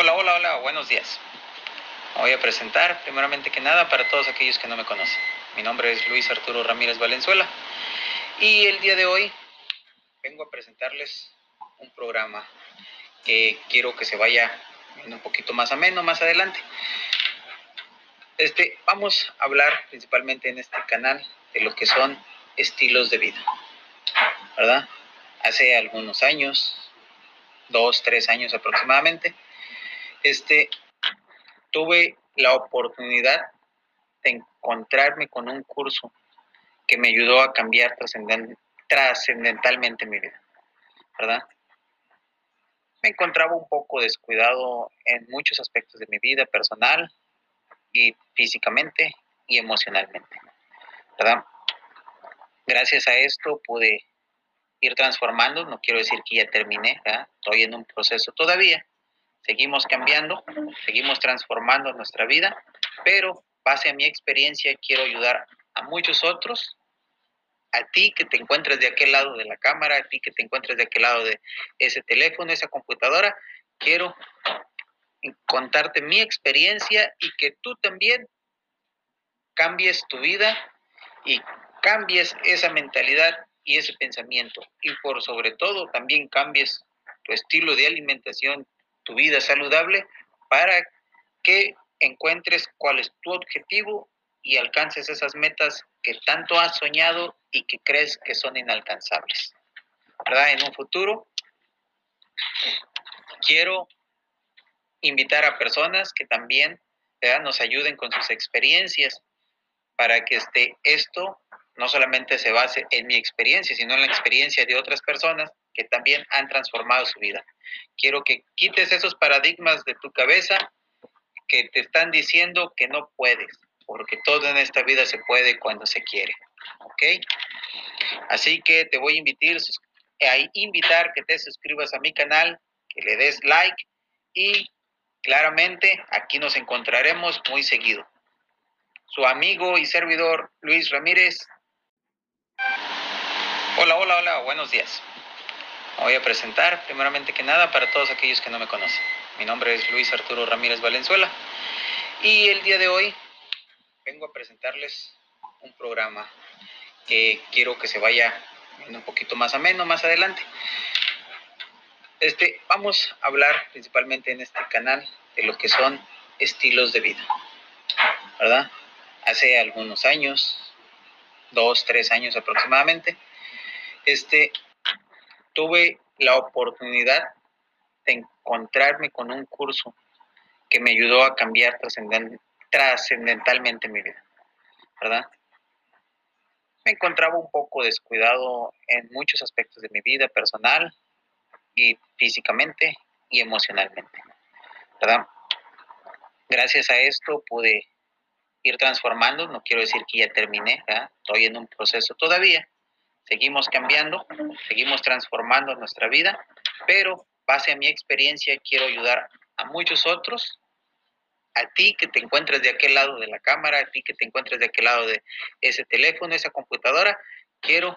Hola, hola, hola, buenos días. Me voy a presentar primeramente que nada para todos aquellos que no me conocen. Mi nombre es Luis Arturo Ramírez Valenzuela y el día de hoy vengo a presentarles un programa que quiero que se vaya un poquito más ameno más adelante. Este, vamos a hablar principalmente en este canal de lo que son estilos de vida, ¿verdad? Hace algunos años, dos, tres años aproximadamente, este, tuve la oportunidad de encontrarme con un curso que me ayudó a cambiar trascendentalmente mi vida, ¿verdad? Me encontraba un poco descuidado en muchos aspectos de mi vida personal y físicamente y emocionalmente, ¿verdad? Gracias a esto pude ir transformando, no quiero decir que ya terminé, ¿verdad? estoy en un proceso todavía, seguimos cambiando, seguimos transformando nuestra vida, pero base a mi experiencia quiero ayudar a muchos otros, a ti que te encuentres de aquel lado de la cámara, a ti que te encuentres de aquel lado de ese teléfono, esa computadora, quiero contarte mi experiencia y que tú también cambies tu vida y cambies esa mentalidad y ese pensamiento. Y por sobre todo también cambies tu estilo de alimentación, tu vida saludable para que encuentres cuál es tu objetivo y alcances esas metas que tanto has soñado y que crees que son inalcanzables. ¿Verdad? En un futuro quiero invitar a personas que también nos ayuden con sus experiencias para que este, esto no solamente se base en mi experiencia, sino en la experiencia de otras personas que también han transformado su vida. Quiero que quites esos paradigmas de tu cabeza que te están diciendo que no puedes, porque todo en esta vida se puede cuando se quiere. ¿Ok? Así que te voy a invitar, a invitar que te suscribas a mi canal, que le des like y claramente aquí nos encontraremos muy seguido. Su amigo y servidor Luis Ramírez. Hola, hola, hola, buenos días. Me voy a presentar primeramente que nada para todos aquellos que no me conocen. Mi nombre es Luis Arturo Ramírez Valenzuela y el día de hoy vengo a presentarles un programa que quiero que se vaya un poquito más ameno más adelante. Este, vamos a hablar principalmente en este canal de lo que son estilos de vida, ¿verdad? Hace algunos años, dos, tres años aproximadamente, este, tuve la oportunidad de encontrarme con un curso que me ayudó a cambiar trascendentalmente mi vida, ¿verdad? Me encontraba un poco descuidado en muchos aspectos de mi vida personal y físicamente y emocionalmente, ¿verdad? Gracias a esto pude ir transformando, no quiero decir que ya terminé, ¿verdad? estoy en un proceso todavía, seguimos cambiando, seguimos transformando nuestra vida, pero base a mi experiencia quiero ayudar a muchos otros, a ti que te encuentres de aquel lado de la cámara, a ti que te encuentres de aquel lado de ese teléfono, esa computadora, quiero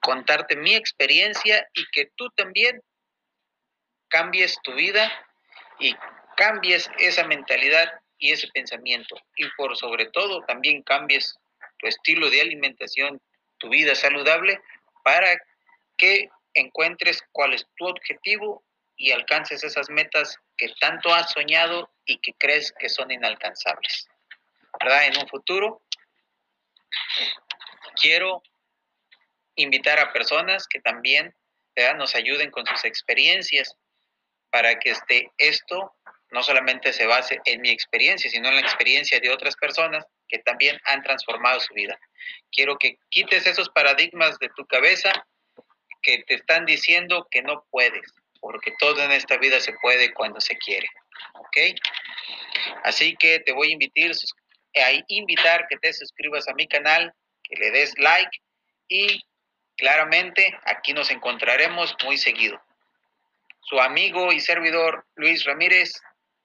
contarte mi experiencia y que tú también cambies tu vida y cambies esa mentalidad y ese pensamiento. Y por sobre todo también cambies tu estilo de alimentación, tu vida saludable para que encuentres cuál es tu objetivo y alcances esas metas que tanto has soñado y que crees que son inalcanzables. ¿Verdad? En un futuro quiero invitar a personas que también nos ayuden con sus experiencias para que este, esto no solamente se base en mi experiencia, sino en la experiencia de otras personas que también han transformado su vida. Quiero que quites esos paradigmas de tu cabeza que te están diciendo que no puedes, porque todo en esta vida se puede cuando se quiere. ¿Ok? Así que te voy a invitar, a invitar que te suscribas a mi canal, que le des like y claramente aquí nos encontraremos muy seguido. Su amigo y servidor Luis Ramírez